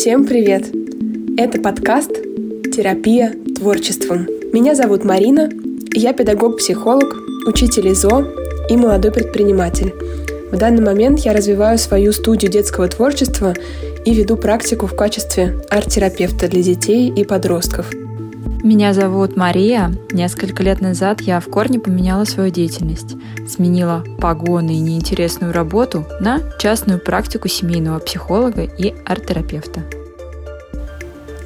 Всем привет! Это подкаст «Терапия творчеством». Меня зовут Марина, я педагог-психолог, учитель ИЗО и молодой предприниматель. В данный момент я развиваю свою студию детского творчества и веду практику в качестве арт-терапевта для детей и подростков. Меня зовут Мария. Несколько лет назад я в корне поменяла свою деятельность. Сменила погоны и неинтересную работу на частную практику семейного психолога и арт-терапевта.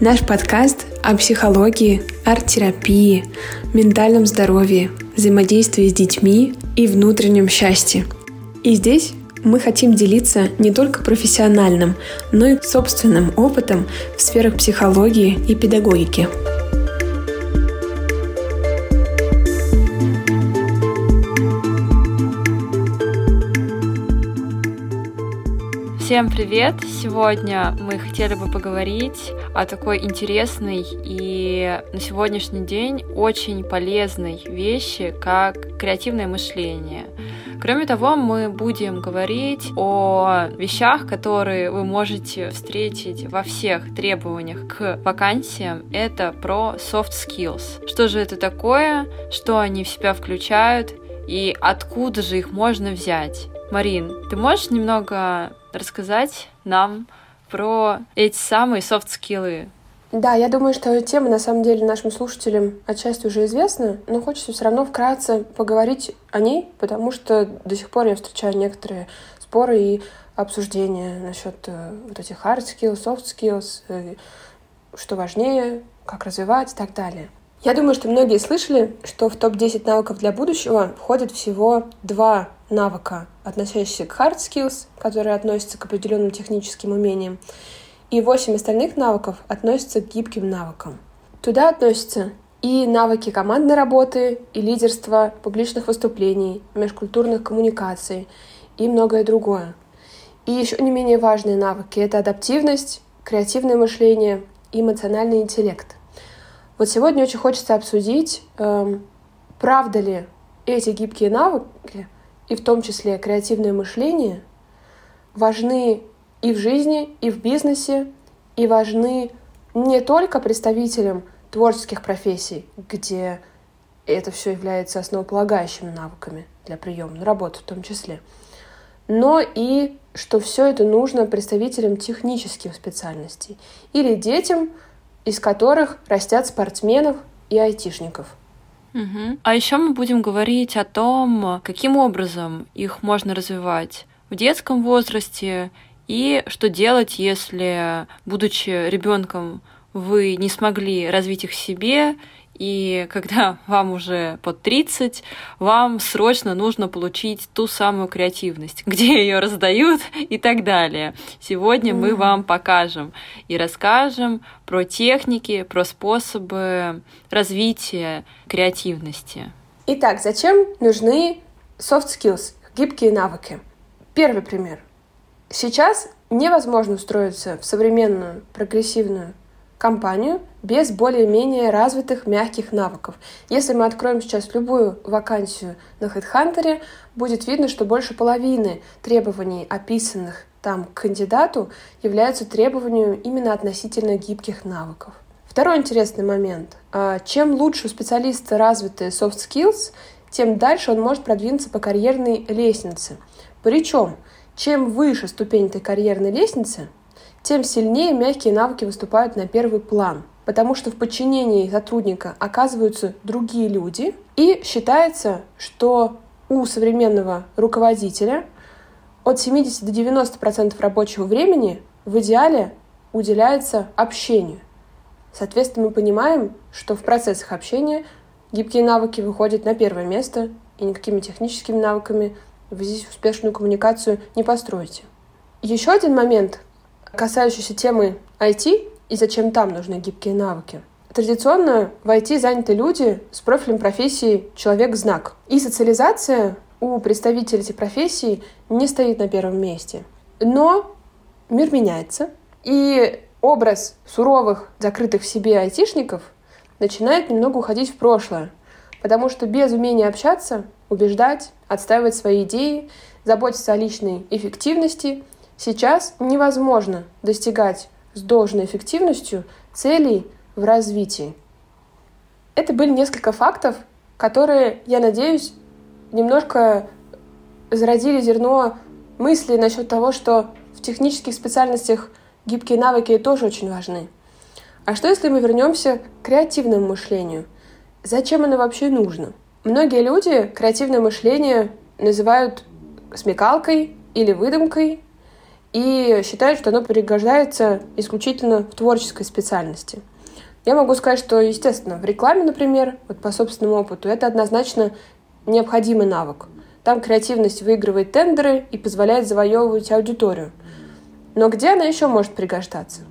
Наш подкаст о психологии, арт-терапии, ментальном здоровье, взаимодействии с детьми и внутреннем счастье. И здесь мы хотим делиться не только профессиональным, но и собственным опытом в сферах психологии и педагогики. Всем привет! Сегодня мы хотели бы поговорить о такой интересной и на сегодняшний день очень полезной вещи, как креативное мышление. Кроме того, мы будем говорить о вещах, которые вы можете встретить во всех требованиях к вакансиям. Это про soft skills. Что же это такое, что они в себя включают и откуда же их можно взять? Марин, ты можешь немного рассказать нам про эти самые софт-скиллы? Да, я думаю, что тема на самом деле нашим слушателям отчасти уже известна, но хочется все равно вкратце поговорить о ней, потому что до сих пор я встречаю некоторые споры и обсуждения насчет э, вот этих hard skills, soft skills, э, что важнее, как развивать и так далее. Я думаю, что многие слышали, что в топ-10 навыков для будущего входит всего два навыка, относящиеся к hard skills, которые относятся к определенным техническим умениям, и восемь остальных навыков относятся к гибким навыкам. Туда относятся и навыки командной работы, и лидерства, публичных выступлений, межкультурных коммуникаций и многое другое. И еще не менее важные навыки — это адаптивность, креативное мышление и эмоциональный интеллект — вот сегодня очень хочется обсудить, эм, правда ли эти гибкие навыки, и в том числе креативное мышление, важны и в жизни, и в бизнесе, и важны не только представителям творческих профессий, где это все является основополагающими навыками для приема на работу в том числе, но и что все это нужно представителям технических специальностей или детям, из которых растят спортсменов и айтишников. Угу. А еще мы будем говорить о том, каким образом их можно развивать в детском возрасте и что делать, если, будучи ребенком, вы не смогли развить их себе и когда вам уже под 30, вам срочно нужно получить ту самую креативность, где ее раздают и так далее. Сегодня mm-hmm. мы вам покажем и расскажем про техники, про способы развития креативности. Итак, зачем нужны soft skills, гибкие навыки? Первый пример. Сейчас невозможно устроиться в современную прогрессивную компанию без более-менее развитых мягких навыков. Если мы откроем сейчас любую вакансию на HeadHunter, будет видно, что больше половины требований, описанных там к кандидату, являются требованиями именно относительно гибких навыков. Второй интересный момент. А, чем лучше у специалиста развиты soft skills, тем дальше он может продвинуться по карьерной лестнице. Причем, чем выше ступень этой карьерной лестницы, тем сильнее мягкие навыки выступают на первый план, потому что в подчинении сотрудника оказываются другие люди, и считается, что у современного руководителя от 70 до 90% рабочего времени в идеале уделяется общению. Соответственно, мы понимаем, что в процессах общения гибкие навыки выходят на первое место, и никакими техническими навыками вы здесь успешную коммуникацию не построите. Еще один момент, касающийся темы IT и зачем там нужны гибкие навыки. Традиционно в IT заняты люди с профилем профессии «человек-знак». И социализация у представителей этой профессии не стоит на первом месте. Но мир меняется, и образ суровых, закрытых в себе айтишников начинает немного уходить в прошлое, потому что без умения общаться, убеждать, отстаивать свои идеи, заботиться о личной эффективности Сейчас невозможно достигать с должной эффективностью целей в развитии. Это были несколько фактов, которые, я надеюсь, немножко зародили зерно мысли насчет того, что в технических специальностях гибкие навыки тоже очень важны. А что если мы вернемся к креативному мышлению? Зачем оно вообще нужно? Многие люди креативное мышление называют смекалкой или выдумкой и считают, что оно пригождается исключительно в творческой специальности. Я могу сказать, что, естественно, в рекламе, например, вот по собственному опыту, это однозначно необходимый навык. Там креативность выигрывает тендеры и позволяет завоевывать аудиторию. Но где она еще может пригождаться?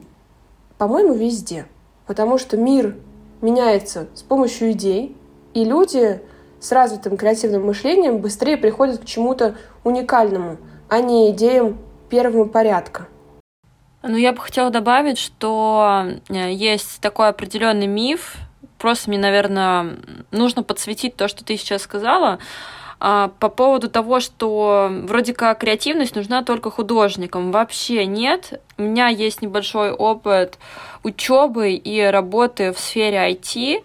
По-моему, везде. Потому что мир меняется с помощью идей, и люди с развитым креативным мышлением быстрее приходят к чему-то уникальному, а не идеям первого порядка. Ну, я бы хотела добавить, что э, есть такой определенный миф. Просто мне, наверное, нужно подсветить то, что ты сейчас сказала а, по поводу того, что вроде как креативность нужна только художникам. Вообще нет. У меня есть небольшой опыт учебы и работы в сфере IT,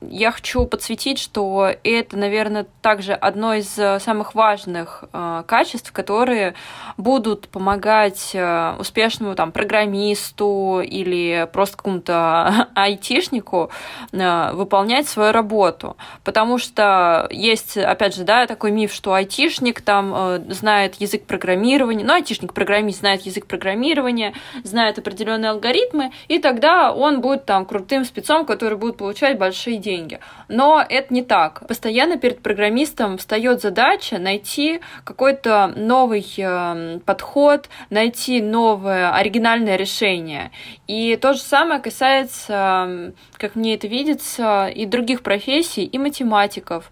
я хочу подсветить, что это, наверное, также одно из э, самых важных э, качеств, которые будут помогать э, успешному там программисту или просто какому-то айтишнику э, выполнять свою работу, потому что есть, опять же, да, такой миф, что айтишник там э, знает язык программирования, ну айтишник-программист знает язык программирования, знает определенные алгоритмы, и тогда он будет там крутым спецом, который будет получать большие деньги деньги. Но это не так. Постоянно перед программистом встает задача найти какой-то новый эм, подход, найти новое оригинальное решение. И то же самое касается, эм, как мне это видится, и других профессий, и математиков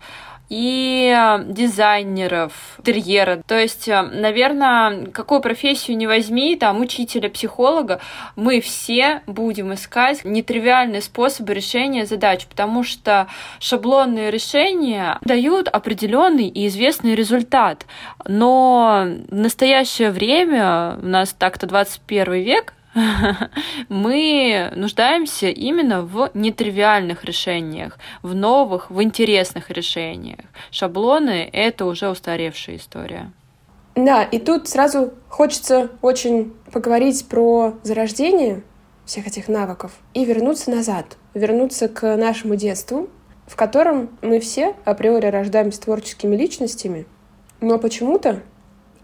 и э, дизайнеров интерьера. То есть, э, наверное, какую профессию не возьми, там, учителя, психолога, мы все будем искать нетривиальные способы решения задач, потому что шаблонные решения дают определенный и известный результат. Но в настоящее время, у нас так-то 21 век, мы нуждаемся именно в нетривиальных решениях, в новых, в интересных решениях. Шаблоны — это уже устаревшая история. Да, и тут сразу хочется очень поговорить про зарождение всех этих навыков и вернуться назад, вернуться к нашему детству, в котором мы все априори рождаемся творческими личностями, но почему-то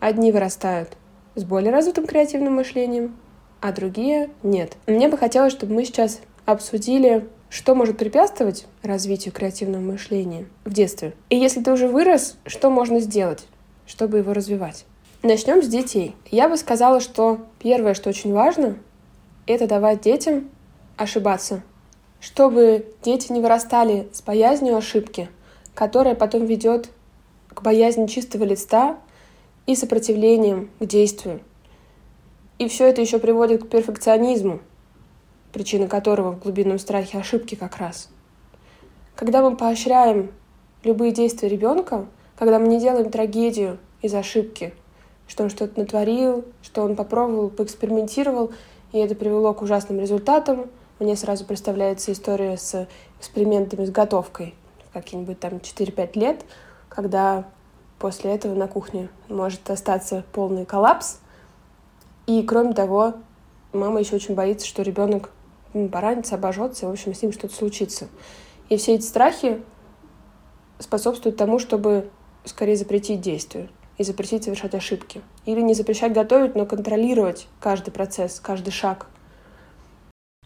одни вырастают с более развитым креативным мышлением, а другие нет. Мне бы хотелось, чтобы мы сейчас обсудили, что может препятствовать развитию креативного мышления в детстве. И если ты уже вырос, что можно сделать, чтобы его развивать? Начнем с детей. Я бы сказала, что первое, что очень важно, это давать детям ошибаться, чтобы дети не вырастали с боязнью ошибки, которая потом ведет к боязни чистого листа и сопротивлением к действию. И все это еще приводит к перфекционизму, причина которого в глубинном страхе ошибки как раз. Когда мы поощряем любые действия ребенка, когда мы не делаем трагедию из ошибки, что он что-то натворил, что он попробовал, поэкспериментировал, и это привело к ужасным результатам, мне сразу представляется история с экспериментами с готовкой какие-нибудь там 4-5 лет, когда после этого на кухне может остаться полный коллапс, и кроме того, мама еще очень боится, что ребенок поранится, обожжется, и, в общем, с ним что-то случится. И все эти страхи способствуют тому, чтобы скорее запретить действие и запретить совершать ошибки. Или не запрещать готовить, но контролировать каждый процесс, каждый шаг –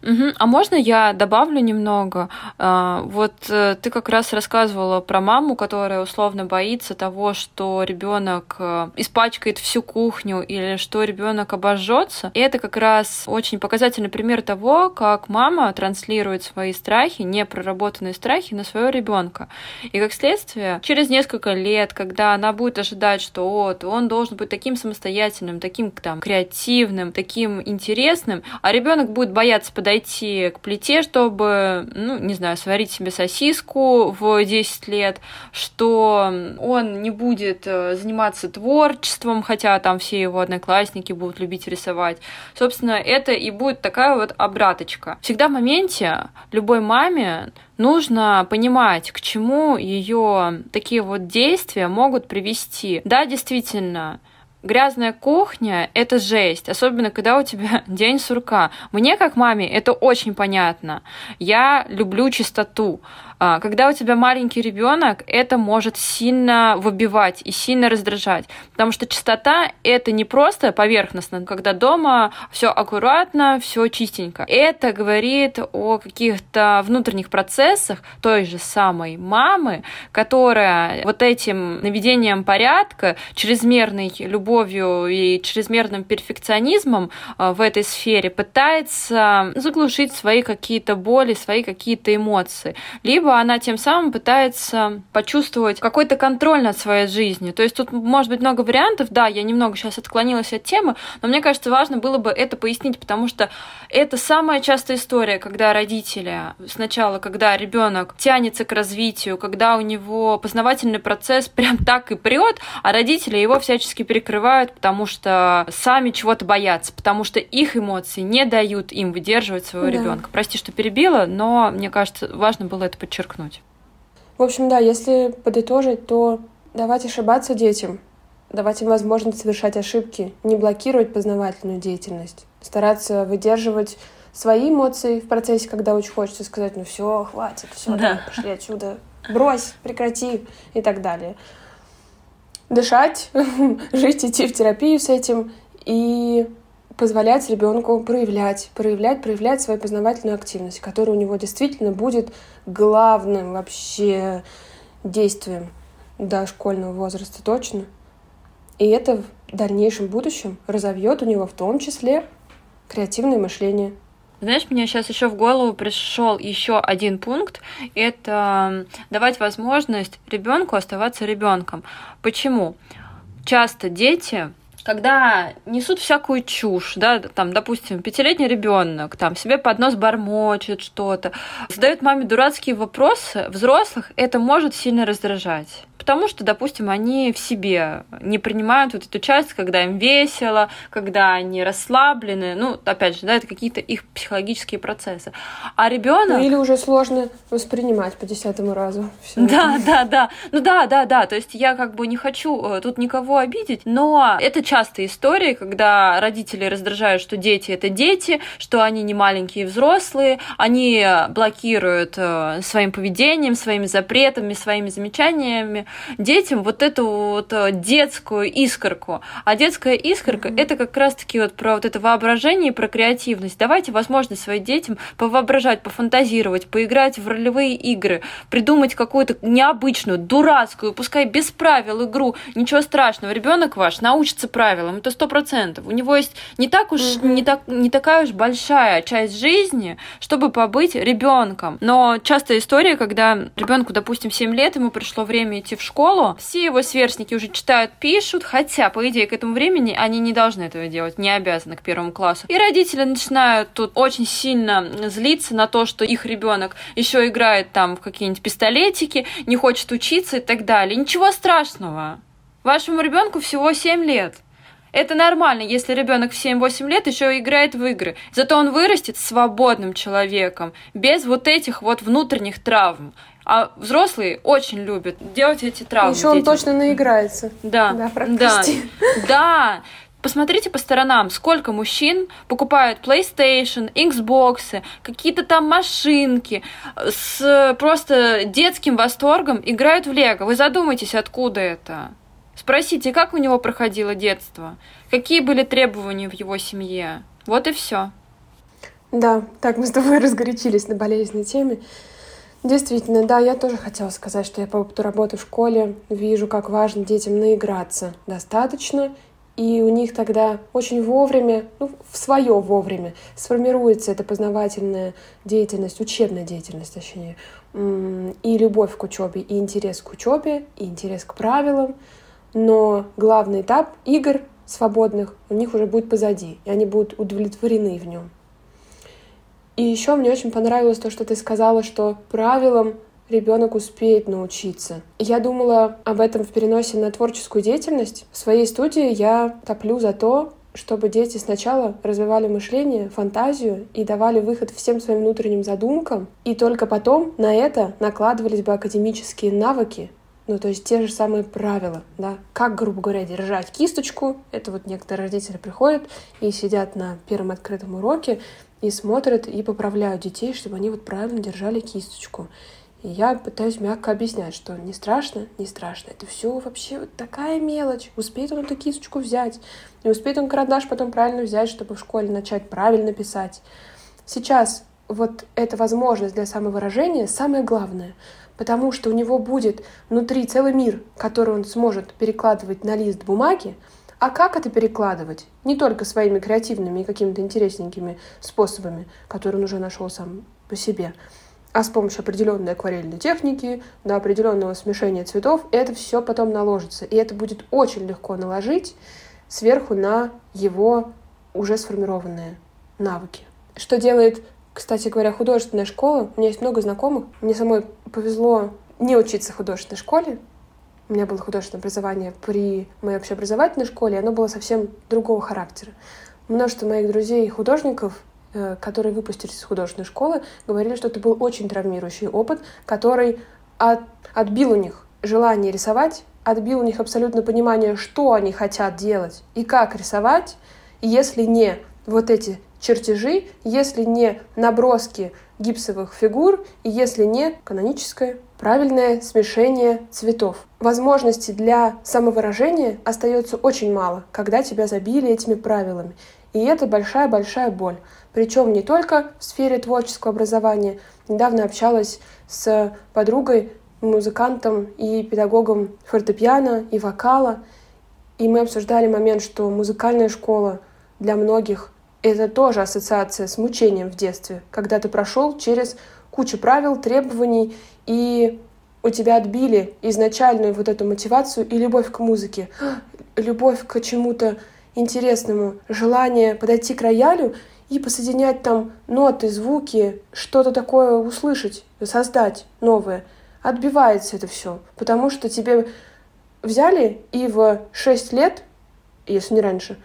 Угу. А можно я добавлю немного? А, вот э, ты как раз рассказывала про маму, которая условно боится того, что ребенок э, испачкает всю кухню или что ребенок обожжется. И это как раз очень показательный пример того, как мама транслирует свои страхи, непроработанные страхи на своего ребенка. И как следствие, через несколько лет, когда она будет ожидать, что вот он должен быть таким самостоятельным, таким там креативным, таким интересным, а ребенок будет бояться под подойти к плите, чтобы, ну, не знаю, сварить себе сосиску в 10 лет, что он не будет э, заниматься творчеством, хотя там все его одноклассники будут любить рисовать. Собственно, это и будет такая вот обраточка. Всегда в моменте любой маме нужно понимать, к чему ее такие вот действия могут привести. Да, действительно, грязная кухня — это жесть, особенно когда у тебя день сурка. Мне, как маме, это очень понятно. Я люблю чистоту. А, когда у тебя маленький ребенок, это может сильно выбивать и сильно раздражать, потому что чистота это не просто поверхностно, когда дома все аккуратно, все чистенько. Это говорит о каких-то внутренних процессах той же самой мамы, которая вот этим наведением порядка, чрезмерной любовью и чрезмерным перфекционизмом а, в этой сфере пытается заглушить свои какие-то боли, свои какие-то эмоции, либо либо она тем самым пытается почувствовать какой-то контроль над своей жизнью. То есть тут может быть много вариантов. Да, я немного сейчас отклонилась от темы, но мне кажется, важно было бы это пояснить, потому что это самая частая история, когда родители сначала, когда ребенок тянется к развитию, когда у него познавательный процесс прям так и прет, а родители его всячески перекрывают, потому что сами чего-то боятся, потому что их эмоции не дают им выдерживать своего да. ребенка. Прости, что перебила, но мне кажется, важно было это подчеркнуть подчеркнуть. В общем, да, если подытожить, то давать ошибаться детям, давать им возможность совершать ошибки, не блокировать познавательную деятельность, стараться выдерживать свои эмоции в процессе, когда очень хочется сказать, ну все, хватит, все, да. пошли отсюда, брось, прекрати и так далее. Дышать, жить, идти в терапию с этим и позволять ребенку проявлять, проявлять, проявлять свою познавательную активность, которая у него действительно будет главным вообще действием до школьного возраста точно. И это в дальнейшем будущем разовьет у него в том числе креативное мышление. Знаешь, мне сейчас еще в голову пришел еще один пункт. Это давать возможность ребенку оставаться ребенком. Почему? Часто дети когда несут всякую чушь, да, там, допустим, пятилетний ребенок там себе под нос бормочет что-то, задает маме дурацкие вопросы, взрослых это может сильно раздражать потому что, допустим, они в себе не принимают вот эту часть, когда им весело, когда они расслаблены. Ну, опять же, да, это какие-то их психологические процессы. А ребенок... Ну, или уже сложно воспринимать по десятому разу. Да, это. да, да. Ну да, да, да. То есть я как бы не хочу э, тут никого обидеть, но это частая история, когда родители раздражают, что дети это дети, что они не маленькие взрослые, они блокируют э, своим поведением, своими запретами, своими замечаниями детям вот эту вот э, детскую искорку. А детская искорка mm-hmm. это как раз-таки вот про вот это воображение и про креативность. Давайте возможность своим детям повоображать, пофантазировать, поиграть в ролевые игры, придумать какую-то необычную, дурацкую, пускай без правил игру. Ничего страшного, ребенок ваш научится правилам, это сто процентов. У него есть не так уж mm-hmm. не так не такая уж большая часть жизни, чтобы побыть ребенком. Но частая история, когда ребенку, допустим, 7 лет, ему пришло время идти в школу, все его сверстники уже читают, пишут, хотя, по идее, к этому времени они не должны этого делать, не обязаны к первому классу. И родители начинают тут очень сильно злиться на то, что их ребенок еще играет там в какие-нибудь пистолетики, не хочет учиться и так далее. Ничего страшного. Вашему ребенку всего 7 лет. Это нормально, если ребенок в 7-8 лет еще играет в игры. Зато он вырастет свободным человеком, без вот этих вот внутренних травм. А взрослые очень любят делать эти травмы. Еще он точно наиграется. Да, да, да, да. Посмотрите по сторонам, сколько мужчин покупают PlayStation, Xbox, какие-то там машинки, с просто детским восторгом играют в Лего. Вы задумайтесь, откуда это? Спросите, как у него проходило детство? Какие были требования в его семье? Вот и все. Да, так мы с тобой разгорячились на болезненной теме. Действительно, да, я тоже хотела сказать, что я по опыту работы в школе вижу, как важно детям наиграться достаточно, и у них тогда очень вовремя, ну, в свое вовремя сформируется эта познавательная деятельность, учебная деятельность, точнее, и любовь к учебе, и интерес к учебе, и интерес к правилам. Но главный этап игр свободных у них уже будет позади, и они будут удовлетворены в нем. И еще мне очень понравилось то, что ты сказала, что правилам ребенок успеет научиться. Я думала об этом в переносе на творческую деятельность. В своей студии я топлю за то, чтобы дети сначала развивали мышление, фантазию и давали выход всем своим внутренним задумкам, и только потом на это накладывались бы академические навыки, ну, то есть те же самые правила, да. Как, грубо говоря, держать кисточку. Это вот некоторые родители приходят и сидят на первом открытом уроке и смотрят и поправляют детей, чтобы они вот правильно держали кисточку. И я пытаюсь мягко объяснять, что не страшно, не страшно. Это все вообще вот такая мелочь. Успеет он эту кисточку взять. Не успеет он карандаш потом правильно взять, чтобы в школе начать правильно писать. Сейчас вот эта возможность для самовыражения самое главное, потому что у него будет внутри целый мир, который он сможет перекладывать на лист бумаги, а как это перекладывать? Не только своими креативными и какими-то интересненькими способами, которые он уже нашел сам по себе, а с помощью определенной акварельной техники, до определенного смешения цветов, это все потом наложится. И это будет очень легко наложить сверху на его уже сформированные навыки. Что делает, кстати говоря, художественная школа? У меня есть много знакомых. Мне самой повезло не учиться в художественной школе. У меня было художественное образование при моей общеобразовательной школе, и оно было совсем другого характера. Множество моих друзей и художников Э, которые выпустились из художественной школы, говорили, что это был очень травмирующий опыт, который от, отбил у них желание рисовать, отбил у них абсолютно понимание, что они хотят делать и как рисовать, если не вот эти чертежи, если не наброски гипсовых фигур и если не каноническое правильное смешение цветов. Возможностей для самовыражения остается очень мало, когда тебя забили этими правилами. И это большая-большая боль. Причем не только в сфере творческого образования. Недавно общалась с подругой, музыкантом и педагогом фортепиано и вокала. И мы обсуждали момент, что музыкальная школа для многих — это тоже ассоциация с мучением в детстве, когда ты прошел через кучу правил, требований, и у тебя отбили изначальную вот эту мотивацию и любовь к музыке, любовь к чему-то интересному, желание подойти к роялю и посоединять там ноты, звуки, что-то такое услышать, создать новое. Отбивается это все, потому что тебе взяли и в 6 лет, если не раньше,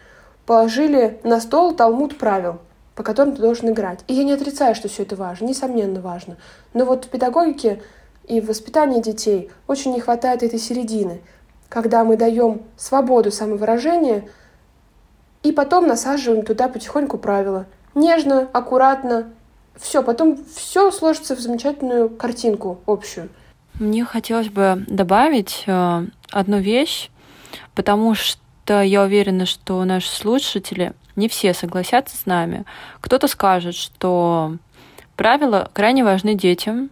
положили на стол талмуд правил, по которым ты должен играть. И я не отрицаю, что все это важно, несомненно важно. Но вот в педагогике и в воспитании детей очень не хватает этой середины, когда мы даем свободу самовыражения – и потом насаживаем туда потихоньку правила. Нежно, аккуратно. Все, потом все сложится в замечательную картинку общую. Мне хотелось бы добавить э, одну вещь, потому что я уверена, что наши слушатели не все согласятся с нами. Кто-то скажет, что правила крайне важны детям,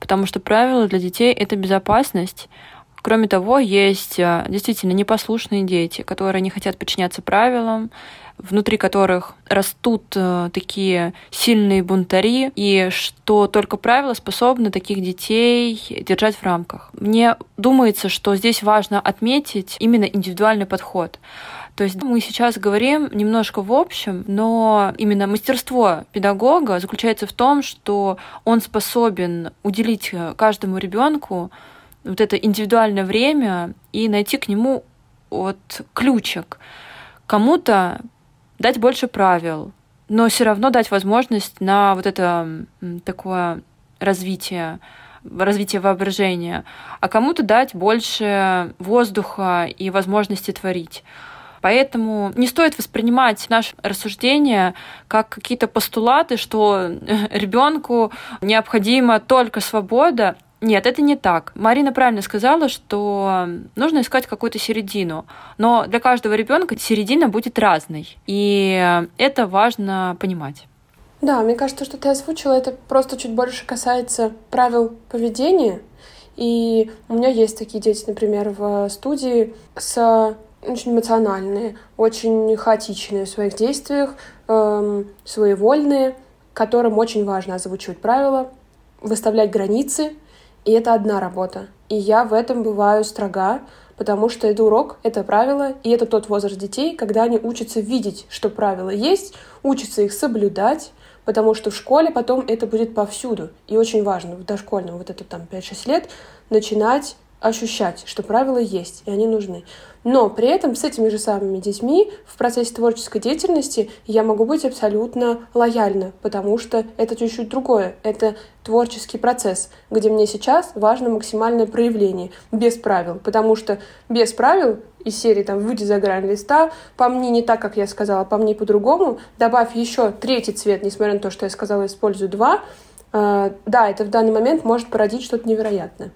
потому что правила для детей — это безопасность, Кроме того, есть э, действительно непослушные дети, которые не хотят подчиняться правилам, внутри которых растут э, такие сильные бунтари, и что только правила способны таких детей держать в рамках. Мне думается, что здесь важно отметить именно индивидуальный подход. То есть мы сейчас говорим немножко в общем, но именно мастерство педагога заключается в том, что он способен уделить э, каждому ребенку вот это индивидуальное время и найти к нему вот ключик. Кому-то дать больше правил, но все равно дать возможность на вот это такое развитие, развитие воображения, а кому-то дать больше воздуха и возможности творить. Поэтому не стоит воспринимать наше рассуждение как какие-то постулаты, что ребенку необходима только свобода. Нет, это не так. Марина правильно сказала, что нужно искать какую-то середину. Но для каждого ребенка середина будет разной. И это важно понимать. Да, мне кажется, что ты озвучила, это просто чуть больше касается правил поведения. И у меня есть такие дети, например, в студии с очень эмоциональные, очень хаотичные в своих действиях, эм, своевольные, которым очень важно озвучивать правила, выставлять границы — и это одна работа. И я в этом бываю строга, потому что это урок, это правило, и это тот возраст детей, когда они учатся видеть, что правила есть, учатся их соблюдать, потому что в школе потом это будет повсюду. И очень важно в дошкольном вот это там 5-6 лет начинать ощущать, что правила есть, и они нужны. Но при этом с этими же самыми детьми в процессе творческой деятельности я могу быть абсолютно лояльна, потому что это чуть-чуть другое. Это творческий процесс, где мне сейчас важно максимальное проявление, без правил. Потому что без правил из серии там «Выйди за грань листа», по мне не так, как я сказала, по мне по-другому, добавь еще третий цвет, несмотря на то, что я сказала, использую два, э, да, это в данный момент может породить что-то невероятное.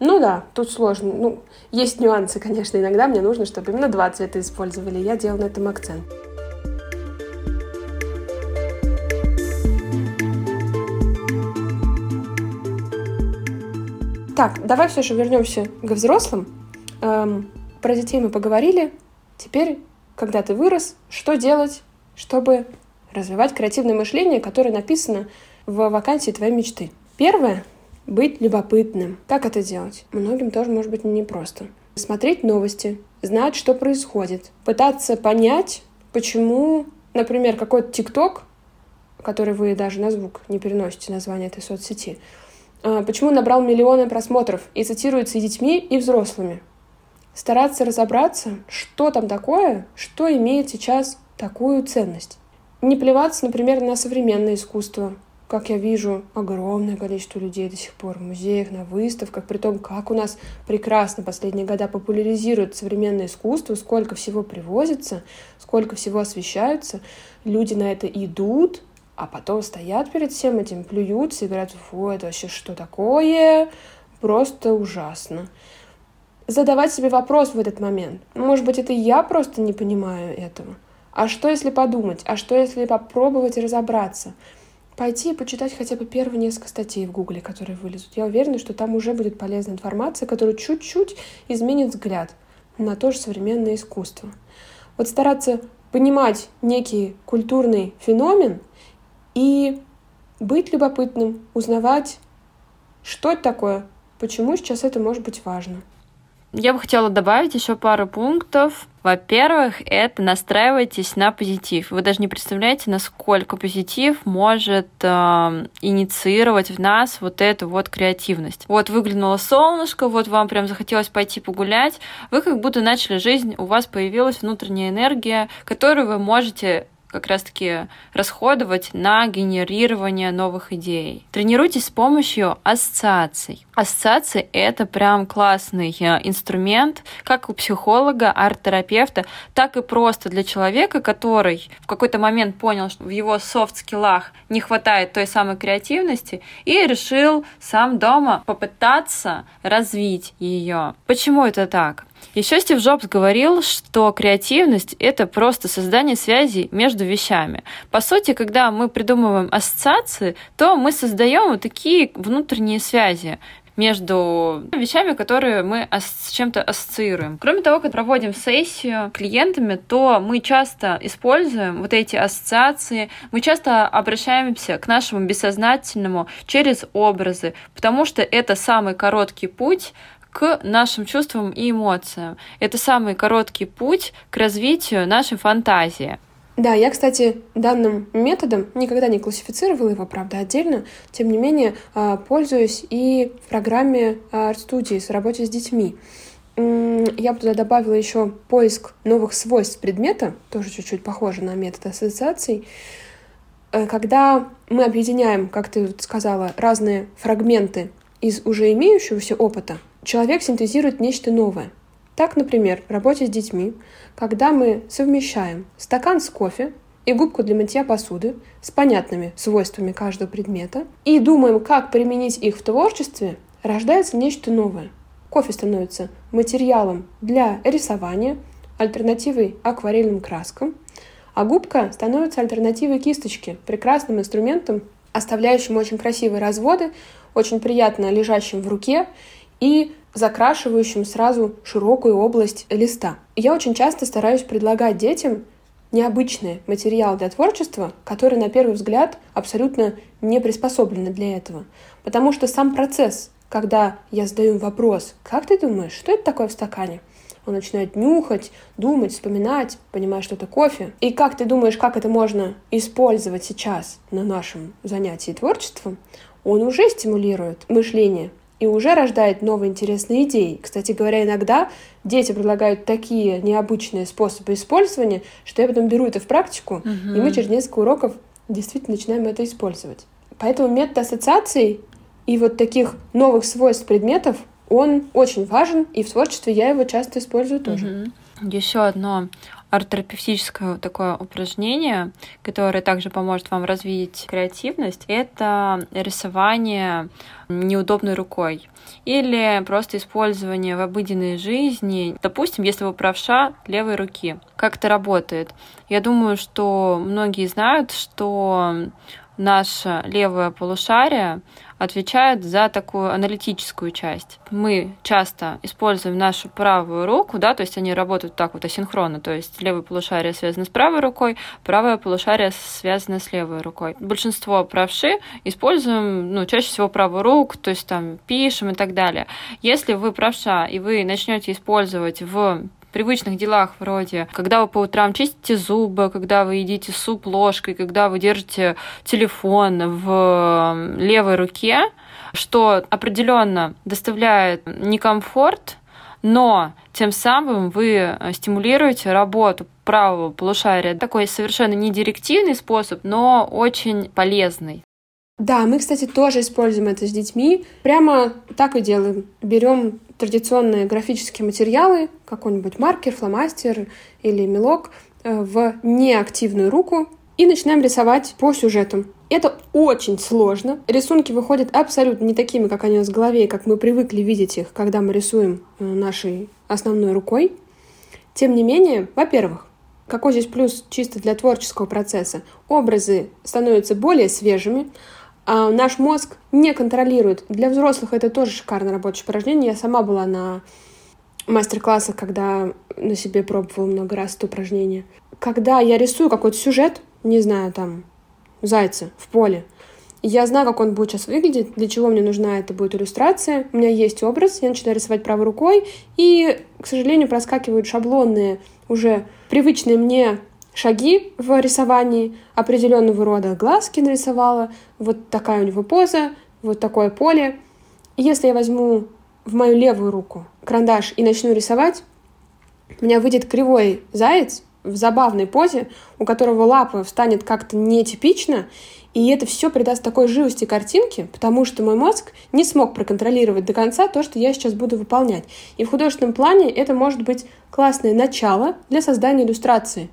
Ну да, тут сложно. Ну, есть нюансы, конечно. Иногда мне нужно, чтобы именно два цвета использовали. Я делаю на этом акцент. Так, давай все же вернемся к взрослым. Эм, про детей мы поговорили. Теперь, когда ты вырос, что делать, чтобы развивать креативное мышление, которое написано в вакансии твоей мечты? Первое быть любопытным. Как это делать? Многим тоже может быть непросто. Смотреть новости, знать, что происходит, пытаться понять, почему, например, какой-то ТикТок, который вы даже на звук не переносите название этой соцсети, а, почему набрал миллионы просмотров и цитируется и детьми, и взрослыми. Стараться разобраться, что там такое, что имеет сейчас такую ценность. Не плеваться, например, на современное искусство, как я вижу, огромное количество людей до сих пор в музеях, на выставках, при том, как у нас прекрасно последние года популяризируют современное искусство, сколько всего привозится, сколько всего освещаются, люди на это идут, а потом стоят перед всем этим, плюются и говорят, фу, это вообще что такое? Просто ужасно. Задавать себе вопрос в этот момент. Может быть, это я просто не понимаю этого. А что, если подумать? А что, если попробовать разобраться? Пойти и почитать хотя бы первые несколько статей в Гугле, которые вылезут. Я уверена, что там уже будет полезная информация, которая чуть-чуть изменит взгляд на то же современное искусство. Вот стараться понимать некий культурный феномен и быть любопытным, узнавать, что это такое, почему сейчас это может быть важно. Я бы хотела добавить еще пару пунктов. Во-первых, это настраивайтесь на позитив. Вы даже не представляете, насколько позитив может э, инициировать в нас вот эту вот креативность. Вот выглянуло солнышко, вот вам прям захотелось пойти погулять. Вы как будто начали жизнь, у вас появилась внутренняя энергия, которую вы можете как раз-таки расходовать на генерирование новых идей. Тренируйтесь с помощью ассоциаций. Ассоциации — это прям классный э, инструмент, как у психолога, арт-терапевта, так и просто для человека, который в какой-то момент понял, что в его софт-скиллах не хватает той самой креативности и решил сам дома попытаться развить ее. Почему это так? Еще Стив Джобс говорил, что креативность — это просто создание связей между вещами. По сути, когда мы придумываем ассоциации, то мы создаем вот такие внутренние связи между вещами, которые мы с чем-то ассоциируем. Кроме того, когда проводим сессию клиентами, то мы часто используем вот эти ассоциации, мы часто обращаемся к нашему бессознательному через образы, потому что это самый короткий путь к нашим чувствам и эмоциям. Это самый короткий путь к развитию нашей фантазии. Да, я, кстати, данным методом никогда не классифицировала его, правда, отдельно. Тем не менее, а, пользуюсь и в программе арт-студии с работой с детьми. Я бы туда добавила еще поиск новых свойств предмета, тоже чуть-чуть похоже на метод ассоциаций. Э, когда мы объединяем, как ты сказала, разные фрагменты из уже имеющегося опыта, человек синтезирует нечто новое. Так, например, в работе с детьми, когда мы совмещаем стакан с кофе и губку для мытья посуды с понятными свойствами каждого предмета и думаем, как применить их в творчестве, рождается нечто новое. Кофе становится материалом для рисования, альтернативой акварельным краскам, а губка становится альтернативой кисточке, прекрасным инструментом, оставляющим очень красивые разводы, очень приятно лежащим в руке и закрашивающим сразу широкую область листа. Я очень часто стараюсь предлагать детям необычный материал для творчества, который на первый взгляд абсолютно не приспособлены для этого. Потому что сам процесс, когда я задаю вопрос, как ты думаешь, что это такое в стакане, Он начинает нюхать, думать, вспоминать, понимать, что это кофе. И как ты думаешь, как это можно использовать сейчас на нашем занятии творчеством? Он уже стимулирует мышление и уже рождает новые интересные идеи. Кстати говоря, иногда дети предлагают такие необычные способы использования, что я потом беру это в практику, угу. и мы через несколько уроков действительно начинаем это использовать. Поэтому метод ассоциаций и вот таких новых свойств предметов, он очень важен, и в творчестве я его часто использую тоже. Угу. Еще одно арт-терапевтическое такое упражнение, которое также поможет вам развить креативность, это рисование неудобной рукой или просто использование в обыденной жизни, допустим, если вы правша левой руки. Как это работает? Я думаю, что многие знают, что наше левое полушарие отвечает за такую аналитическую часть. Мы часто используем нашу правую руку, да, то есть они работают так вот асинхронно, то есть левое полушарие связано с правой рукой, правое полушарие связано с левой рукой. Большинство правши используем, ну, чаще всего правую руку, то есть там пишем и так далее. Если вы правша и вы начнете использовать в привычных делах вроде, когда вы по утрам чистите зубы, когда вы едите суп ложкой, когда вы держите телефон в левой руке, что определенно доставляет некомфорт, но тем самым вы стимулируете работу правого полушария. Такой совершенно не директивный способ, но очень полезный. Да, мы, кстати, тоже используем это с детьми. Прямо так и делаем. Берем традиционные графические материалы, какой-нибудь маркер, фломастер или мелок, э, в неактивную руку и начинаем рисовать по сюжетам. Это очень сложно. Рисунки выходят абсолютно не такими, как они у нас в голове, как мы привыкли видеть их, когда мы рисуем э, нашей основной рукой. Тем не менее, во-первых, какой здесь плюс чисто для творческого процесса? Образы становятся более свежими, а наш мозг не контролирует. Для взрослых это тоже шикарно рабочее упражнение. Я сама была на мастер-классах, когда на себе пробовала много раз это упражнение. Когда я рисую какой-то сюжет, не знаю, там, зайца в поле, я знаю, как он будет сейчас выглядеть, для чего мне нужна это будет иллюстрация. У меня есть образ, я начинаю рисовать правой рукой, и, к сожалению, проскакивают шаблонные, уже привычные мне шаги в рисовании, определенного рода глазки нарисовала, вот такая у него поза, вот такое поле. И если я возьму в мою левую руку карандаш и начну рисовать, у меня выйдет кривой заяц в забавной позе, у которого лапа встанет как-то нетипично, и это все придаст такой живости картинки, потому что мой мозг не смог проконтролировать до конца то, что я сейчас буду выполнять. И в художественном плане это может быть классное начало для создания иллюстрации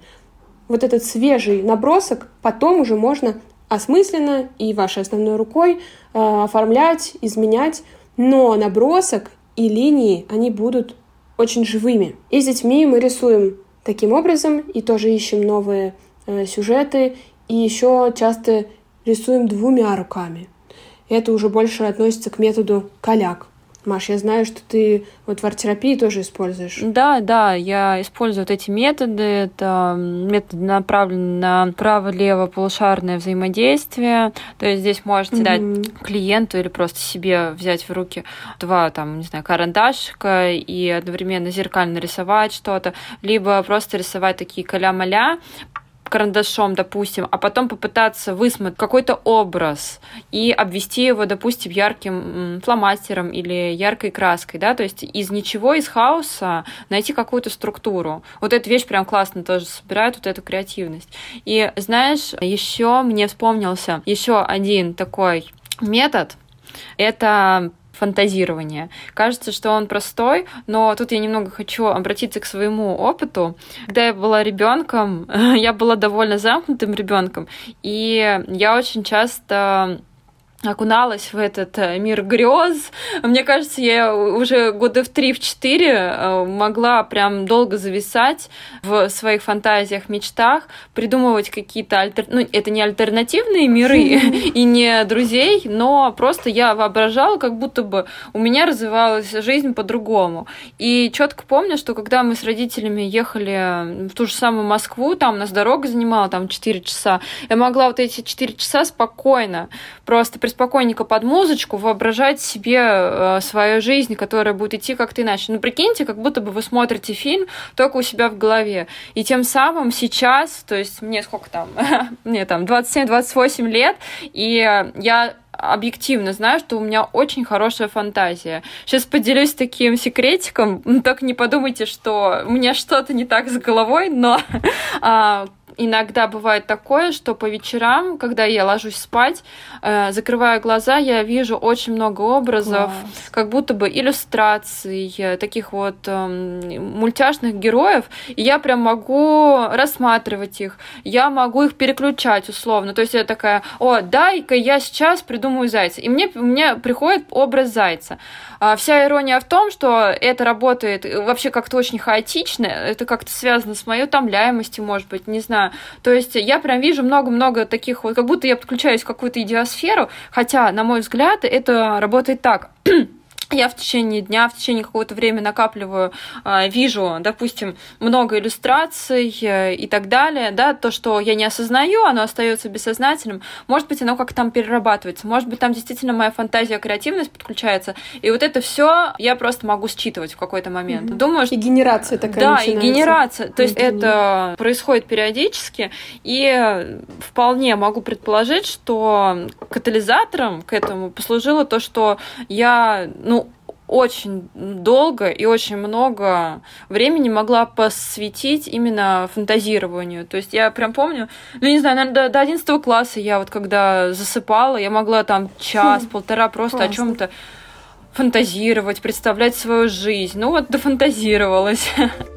вот этот свежий набросок потом уже можно осмысленно и вашей основной рукой э, оформлять, изменять, но набросок и линии, они будут очень живыми. И с детьми мы рисуем таким образом, и тоже ищем новые э, сюжеты, и еще часто рисуем двумя руками. Это уже больше относится к методу коляк. Маш, я знаю, что ты вот в арт-терапии тоже используешь. Да, да, я использую вот эти методы. Это методы направлены на право-лево полушарное взаимодействие. То есть здесь можете mm-hmm. дать клиенту или просто себе взять в руки два, там, не знаю, карандашика и одновременно зеркально рисовать что-то, либо просто рисовать такие каля-маля, карандашом, допустим, а потом попытаться высмотреть какой-то образ и обвести его, допустим, ярким фломастером или яркой краской, да, то есть из ничего, из хаоса найти какую-то структуру. Вот эта вещь прям классно тоже собирает вот эту креативность. И знаешь, еще мне вспомнился еще один такой метод, это фантазирования. Кажется, что он простой, но тут я немного хочу обратиться к своему опыту. Когда я была ребенком, я была довольно замкнутым ребенком, и я очень часто окуналась в этот э, мир грез. Мне кажется, я уже года в три, в четыре э, могла прям долго зависать в своих фантазиях, мечтах, придумывать какие-то альтер... ну это не альтернативные миры и не друзей, но просто я воображала, как будто бы у меня развивалась жизнь по-другому. И четко помню, что когда мы с родителями ехали в ту же самую Москву, там нас дорога занимала там 4 часа, я могла вот эти 4 часа спокойно просто спокойненько под музычку воображать себе э, свою жизнь, которая будет идти как-то иначе. Ну, прикиньте, как будто бы вы смотрите фильм только у себя в голове. И тем самым сейчас, то есть мне сколько там, мне там 27-28 лет, и я объективно знаю, что у меня очень хорошая фантазия. Сейчас поделюсь таким секретиком, ну, только не подумайте, что у меня что-то не так с головой, но а, иногда бывает такое, что по вечерам, когда я ложусь спать, э, закрывая глаза, я вижу очень много образов, Класс. как будто бы иллюстраций, э, таких вот э, мультяшных героев, и я прям могу рассматривать их, я могу их переключать условно. То есть я такая, о, дай-ка я сейчас придумаю зайца. И мне, мне приходит образ зайца. А вся ирония в том, что это работает вообще как-то очень хаотично, это как-то связано с моей утомляемостью, может быть, не знаю. То есть я прям вижу много-много таких вот, как будто я подключаюсь в какую-то идеосферу, хотя, на мой взгляд, это работает так я в течение дня, в течение какого-то времени накапливаю, а, вижу, допустим, много иллюстраций э, и так далее, да, то, что я не осознаю, оно остается бессознательным, может быть, оно как там перерабатывается, может быть, там действительно моя фантазия, креативность подключается, и вот это все я просто могу считывать в какой-то момент. Угу. Думаю, что... И генерация такая Да, начинается. и генерация, то есть это происходит периодически, и вполне могу предположить, что катализатором к этому послужило то, что я, ну, очень долго и очень много времени могла посвятить именно фантазированию. То есть я прям помню, ну не знаю, наверное, до, до 11 класса я вот когда засыпала, я могла там час-полтора просто Классно. о чем-то фантазировать, представлять свою жизнь. Ну вот дофантазировалась.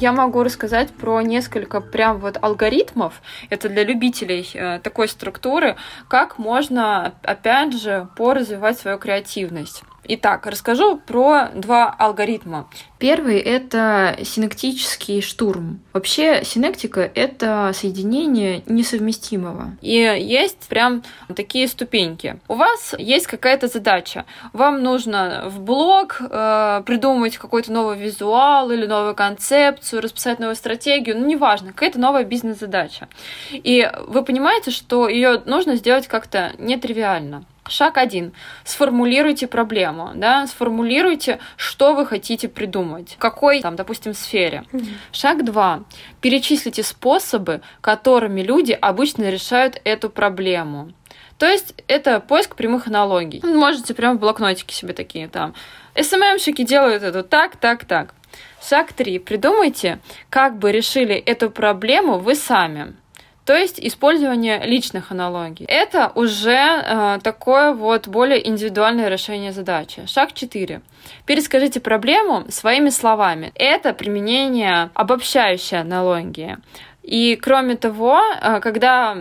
я могу рассказать про несколько прям вот алгоритмов. Это для любителей э, такой структуры, как можно, опять же, поразвивать свою креативность. Итак, расскажу про два алгоритма. Первый — это синектический штурм. Вообще, синектика — это соединение несовместимого. И есть прям такие ступеньки. У вас есть какая-то задача. Вам нужно в блог э, придумать какой-то новый визуал или новую концепцию, расписать новую стратегию, ну, неважно, какая-то новая бизнес-задача. И вы понимаете, что ее нужно сделать как-то нетривиально. Шаг один. Сформулируйте проблему, да, сформулируйте, что вы хотите придумать, в какой, там, допустим, сфере. Mm-hmm. Шаг два. Перечислите способы, которыми люди обычно решают эту проблему. То есть это поиск прямых аналогий. Можете прямо в блокнотике себе такие там. СММщики делают это так, так, так. Шаг три. Придумайте, как бы решили эту проблему вы сами. То есть использование личных аналогий. Это уже э, такое вот более индивидуальное решение задачи. Шаг 4. Перескажите проблему своими словами. Это применение обобщающей аналогии. И кроме того, э, когда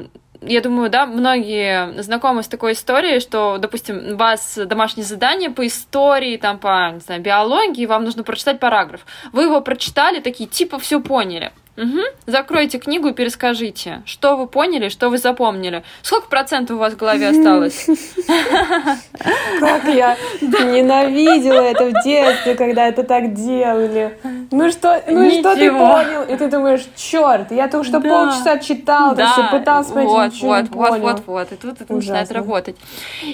я думаю, да, многие знакомы с такой историей, что, допустим, у вас домашнее задание по истории, там, по, не знаю, биологии, вам нужно прочитать параграф. Вы его прочитали, такие, типа, все поняли. Угу. Закройте книгу и перескажите, что вы поняли, что вы запомнили. Сколько процентов у вас в голове осталось? Как я ненавидела это в детстве, когда это так делали. Ну что, ну что ты понял? И ты думаешь, черт, я только что полчаса читал, да. пытался понять, вот, вот. Вот, вот, вот, и тут это начинает работать.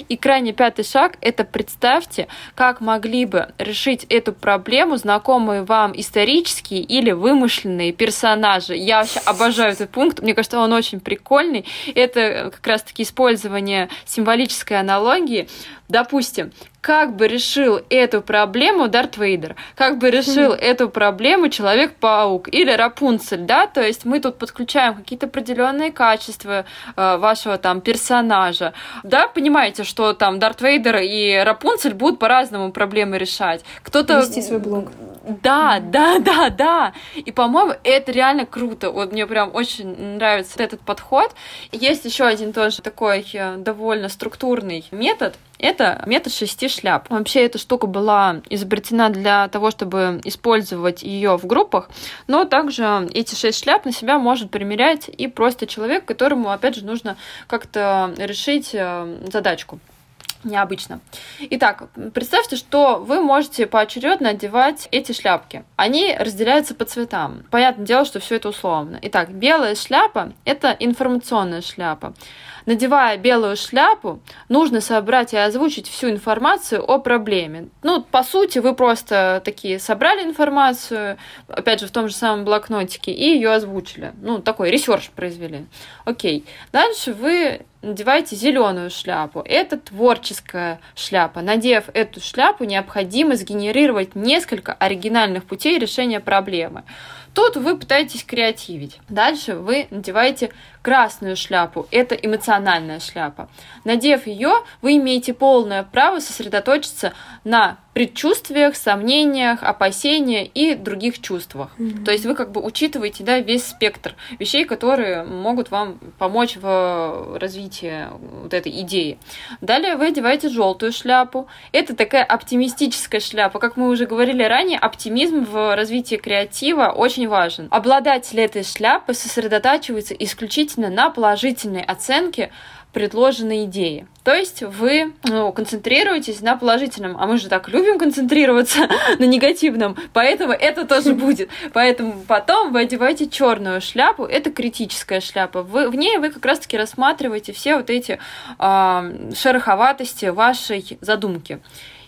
И крайне пятый шаг – это представьте, как могли бы решить эту проблему знакомые вам исторические или вымышленные персонажи персонажа. Я вообще обожаю этот пункт. Мне кажется, он очень прикольный. Это как раз-таки использование символической аналогии. Допустим, как бы решил эту проблему Дарт Вейдер, как бы решил эту проблему Человек-паук или Рапунцель, да, то есть мы тут подключаем какие-то определенные качества э, вашего там персонажа, да, понимаете, что там Дарт Вейдер и Рапунцель будут по-разному проблемы решать. Кто-то... Вести свой блог. Да, да, да, да. И, по-моему, это реально круто. Вот мне прям очень нравится этот подход. Есть еще один тоже такой э, довольно структурный метод. Это метод шести шляп. Вообще эта штука была изобретена для того, чтобы использовать ее в группах, но также эти шесть шляп на себя может примерять и просто человек, которому, опять же, нужно как-то решить э, задачку. Необычно. Итак, представьте, что вы можете поочередно одевать эти шляпки. Они разделяются по цветам. Понятное дело, что все это условно. Итак, белая шляпа – это информационная шляпа. Надевая белую шляпу, нужно собрать и озвучить всю информацию о проблеме. Ну, по сути, вы просто такие собрали информацию, опять же, в том же самом блокнотике, и ее озвучили. Ну, такой research произвели. Окей. Дальше вы надеваете зеленую шляпу. Это творческая шляпа. Надев эту шляпу, необходимо сгенерировать несколько оригинальных путей решения проблемы. Тут вы пытаетесь креативить. Дальше вы надеваете красную шляпу. Это эмоциональная шляпа. Надев ее, вы имеете полное право сосредоточиться на предчувствиях, сомнениях, опасениях и других чувствах. Mm-hmm. То есть вы как бы учитываете да, весь спектр вещей, которые могут вам помочь в развитии вот этой идеи. Далее вы одеваете желтую шляпу. Это такая оптимистическая шляпа. Как мы уже говорили ранее, оптимизм в развитии креатива очень важен. Обладатель этой шляпы сосредотачивается исключительно на положительной оценке предложенной идеи. То есть вы ну, концентрируетесь на положительном, а мы же так любим концентрироваться на негативном, поэтому это тоже будет. Поэтому потом вы одеваете черную шляпу, это критическая шляпа. Вы, в ней вы как раз-таки рассматриваете все вот эти э, шероховатости вашей задумки.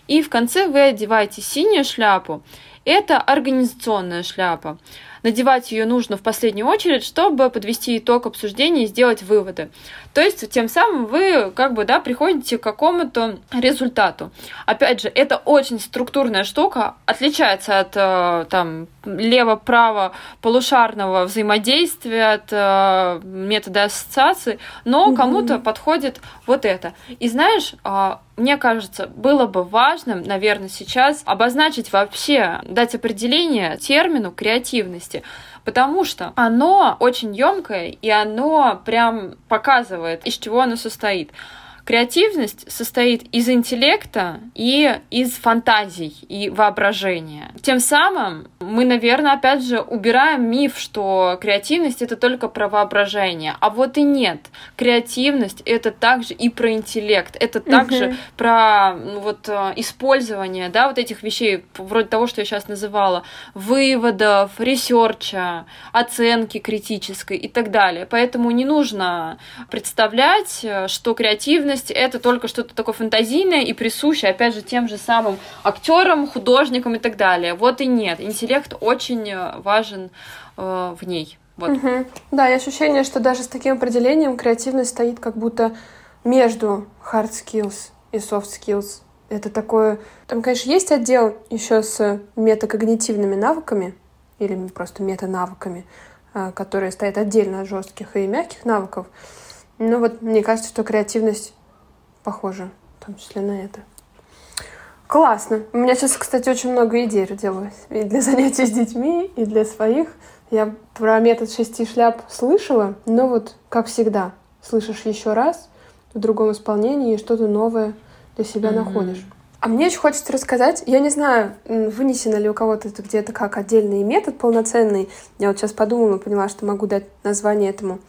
И в конце вы одеваете синюю шляпу, это организационная шляпа. Надевать ее нужно в последнюю очередь, чтобы подвести итог обсуждения и сделать выводы. То есть тем самым вы как бы да, приходите к какому-то результату. Опять же, это очень структурная штука, отличается от э, там лево-право полушарного взаимодействия, от э, метода ассоциации, но mm-hmm. кому-то подходит вот это. И знаешь, э, мне кажется, было бы важным, наверное, сейчас обозначить вообще, дать определение термину креативности потому что оно очень емкое, и оно прям показывает, из чего оно состоит. Креативность состоит из интеллекта и из фантазий и воображения. Тем самым мы, наверное, опять же убираем миф, что креативность это только про воображение. А вот и нет. Креативность это также и про интеллект, это также угу. про ну, вот э, использование, да, вот этих вещей, вроде того, что я сейчас называла, выводов, research а, оценки критической и так далее. Поэтому не нужно представлять, э, что креативность креативность это только что-то такое фантазийное и присущее, опять же, тем же самым актерам, художникам и так далее. Вот и нет. Интеллект очень э, важен э, в ней. Вот. Угу. Да, и ощущение, что даже с таким определением креативность стоит как будто между hard skills и soft skills. Это такое... Там, конечно, есть отдел еще с метакогнитивными навыками или просто метанавыками, э, которые стоят отдельно от жестких и мягких навыков. Ну вот мне кажется, что креативность похоже, в том числе на это. Классно. У меня сейчас, кстати, очень много идей родилось. И для занятий с детьми, и для своих. Я про метод шести шляп слышала, но вот, как всегда, слышишь еще раз в другом исполнении и что-то новое для себя mm-hmm. находишь. А мне очень хочется рассказать, я не знаю, вынесено ли у кого-то это где-то как отдельный метод полноценный. Я вот сейчас подумала, поняла, что могу дать название этому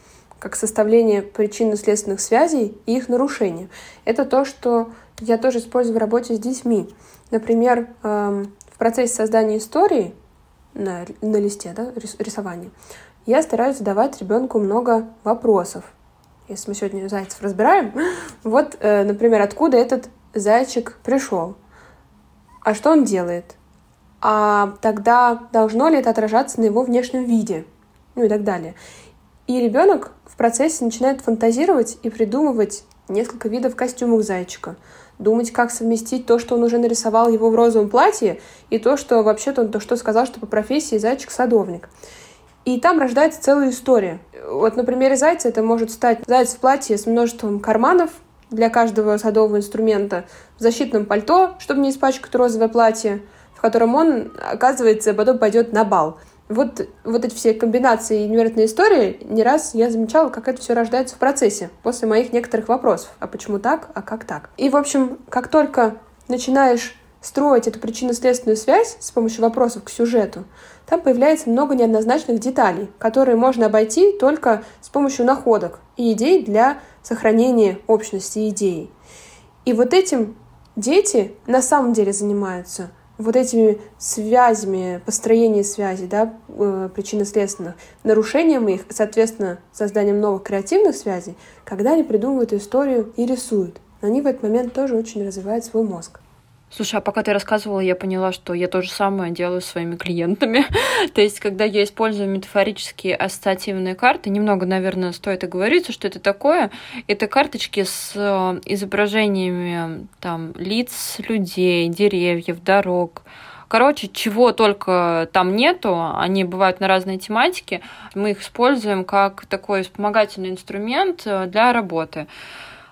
как составление причинно-следственных связей и их нарушения. Это то, что я тоже использую в работе с детьми. Например, эм, в процессе создания истории на, на листе да, рисования я стараюсь задавать ребенку много вопросов. Если мы сегодня зайцев разбираем, вот, э, например, откуда этот зайчик пришел, а что он делает, а тогда должно ли это отражаться на его внешнем виде, ну и так далее. И ребенок в процессе начинает фантазировать и придумывать несколько видов костюмов зайчика. Думать, как совместить то, что он уже нарисовал его в розовом платье, и то, что вообще-то он то, что сказал, что по профессии зайчик садовник. И там рождается целая история. Вот на примере зайца это может стать заяц в платье с множеством карманов для каждого садового инструмента, в защитном пальто, чтобы не испачкать розовое платье, в котором он, оказывается, потом пойдет на бал вот, вот эти все комбинации и невероятные истории, не раз я замечала, как это все рождается в процессе, после моих некоторых вопросов. А почему так, а как так? И, в общем, как только начинаешь строить эту причинно-следственную связь с помощью вопросов к сюжету, там появляется много неоднозначных деталей, которые можно обойти только с помощью находок и идей для сохранения общности идеи. И вот этим дети на самом деле занимаются вот этими связями, построением связей, да, э, причинно-следственных, нарушением их, соответственно, созданием новых креативных связей, когда они придумывают историю и рисуют. Они в этот момент тоже очень развивают свой мозг. Слушай, а пока ты рассказывала, я поняла, что я то же самое делаю с своими клиентами. то есть, когда я использую метафорические ассоциативные карты, немного, наверное, стоит оговориться, что это такое. Это карточки с э, изображениями там, лиц людей, деревьев, дорог, Короче, чего только там нету, они бывают на разные тематики, мы их используем как такой вспомогательный инструмент э, для работы.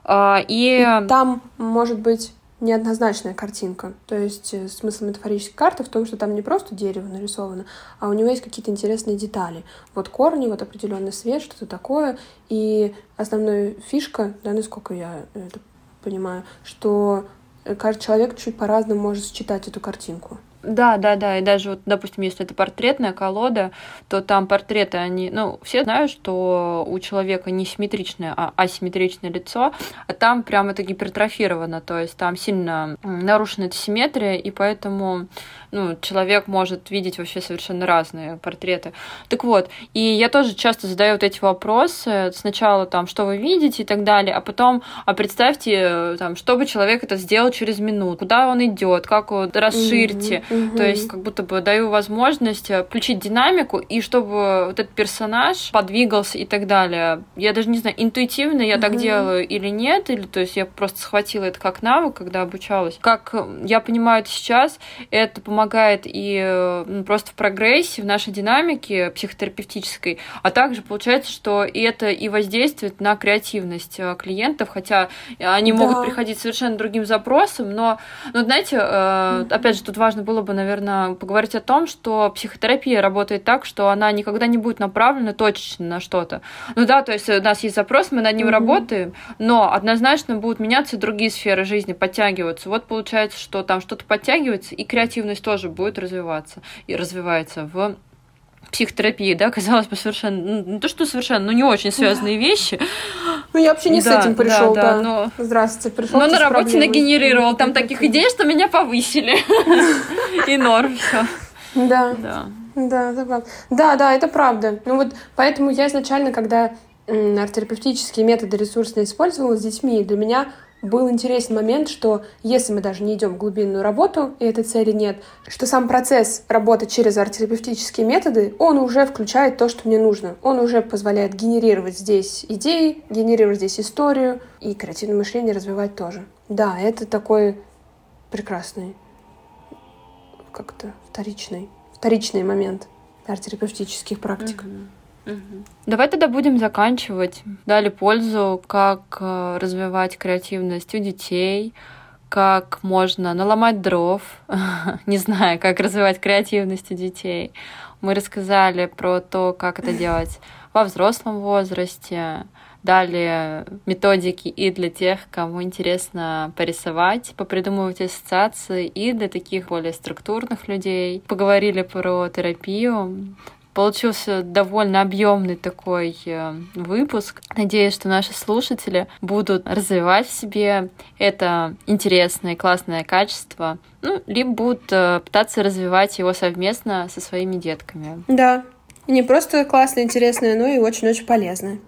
А, и... и там может быть неоднозначная картинка. То есть э, смысл метафорической карты в том, что там не просто дерево нарисовано, а у него есть какие-то интересные детали. Вот корни, вот определенный свет, что-то такое. И основная фишка, да, насколько я это понимаю, что э, каждый человек чуть по-разному может считать эту картинку. Да, да, да. И даже вот, допустим, если это портретная колода, то там портреты, они, ну, все знают, что у человека не симметричное, а асимметричное лицо, а там прям это гипертрофировано, то есть там сильно нарушена эта симметрия, и поэтому ну, человек может видеть вообще совершенно разные портреты. Так вот, и я тоже часто задаю вот эти вопросы, сначала там, что вы видите и так далее, а потом, а представьте, там, что бы человек это сделал через минуту, куда он идет, как вот расширьте, mm-hmm. то есть как будто бы даю возможность э, включить динамику, и чтобы вот этот персонаж подвигался и так далее. Я даже не знаю, интуитивно я mm-hmm. так делаю или нет, или то есть я просто схватила это как навык, когда обучалась. Как я понимаю это сейчас, это помогает помогает и ну, просто в прогрессе, в нашей динамике психотерапевтической, а также получается, что и это и воздействует на креативность э, клиентов, хотя они да. могут приходить совершенно другим запросом, но, ну, знаете, э, опять же, тут важно было бы, наверное, поговорить о том, что психотерапия работает так, что она никогда не будет направлена точечно на что-то. Ну да, то есть у нас есть запрос, мы над ним mm-hmm. работаем, но однозначно будут меняться другие сферы жизни, подтягиваться. Вот получается, что там что-то подтягивается, и креативность тоже тоже будет развиваться и развивается в психотерапии, да, казалось бы, совершенно, ну, не то, что совершенно, но не очень связанные да. вещи. Ну, я вообще не да, с этим пришел, да. да. Но... Здравствуйте, пришел. Но на работе нагенерировал там таких идей, что меня повысили. И норм все. Да. Да. Да. Да, да, это правда. Ну вот поэтому я изначально, когда арт-терапевтические методы ресурсно использовала с детьми, для меня был интересен момент, что если мы даже не идем в глубинную работу, и этой цели нет, что сам процесс работы через арт-терапевтические методы, он уже включает то, что мне нужно. Он уже позволяет генерировать здесь идеи, генерировать здесь историю и креативное мышление развивать тоже. Да, это такой прекрасный, как-то вторичный, вторичный момент арт-терапевтических практик. Давай тогда будем заканчивать. Дали пользу, как э, развивать креативность у детей, как можно наломать дров, не знаю, как развивать креативность у детей. Мы рассказали про то, как это делать во взрослом возрасте, дали методики и для тех, кому интересно порисовать, попридумывать ассоциации, и для таких более структурных людей. Поговорили про терапию, Получился довольно объемный такой э, выпуск. Надеюсь, что наши слушатели будут развивать в себе это интересное и классное качество, ну, либо будут э, пытаться развивать его совместно со своими детками. Да, не просто классное, интересное, но и очень-очень полезное.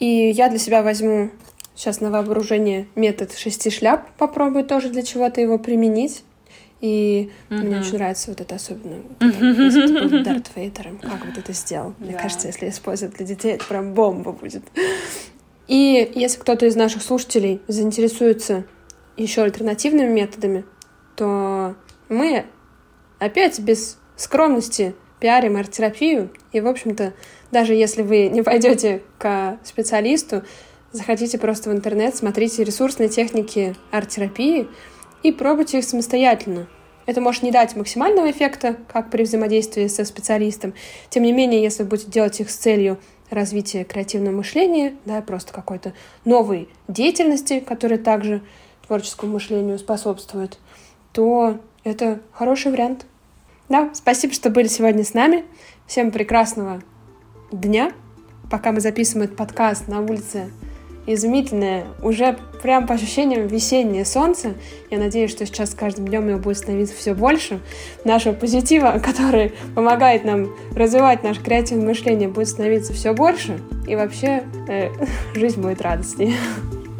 И я для себя возьму сейчас на вооружение метод шести шляп, попробую тоже для чего-то его применить. И mm-hmm. мне очень нравится вот это особенно, был Дарт Вейдером, как вот это сделал. Мне кажется, если использовать для детей, это прям бомба будет. И если кто-то из наших слушателей заинтересуется еще альтернативными методами, то мы опять без скромности пиарим арт-терапию. И, в общем-то, даже если вы не пойдете к специалисту, заходите просто в интернет, смотрите ресурсные техники арт-терапии и пробуйте их самостоятельно. Это может не дать максимального эффекта, как при взаимодействии со специалистом. Тем не менее, если вы будете делать их с целью развития креативного мышления, да, просто какой-то новой деятельности, которая также творческому мышлению способствует, то это хороший вариант. Да, спасибо, что были сегодня с нами. Всем прекрасного дня. Пока мы записываем этот подкаст, на улице изумительное, уже прям по ощущениям весеннее солнце. Я надеюсь, что сейчас с каждым днем его будет становиться все больше. Нашего позитива, который помогает нам развивать наше креативное мышление, будет становиться все больше. И вообще э, жизнь будет радостнее.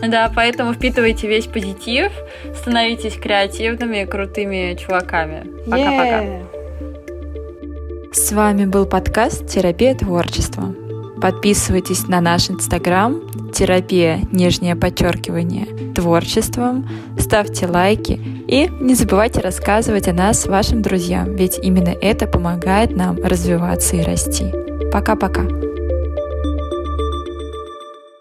Да, поэтому впитывайте весь позитив, становитесь креативными, крутыми чуваками. Пока-пока. Yeah. С вами был подкаст «Терапия творчества». Подписывайтесь на наш инстаграм терапия, нижнее подчеркивание, творчеством, ставьте лайки и не забывайте рассказывать о нас вашим друзьям, ведь именно это помогает нам развиваться и расти. Пока-пока.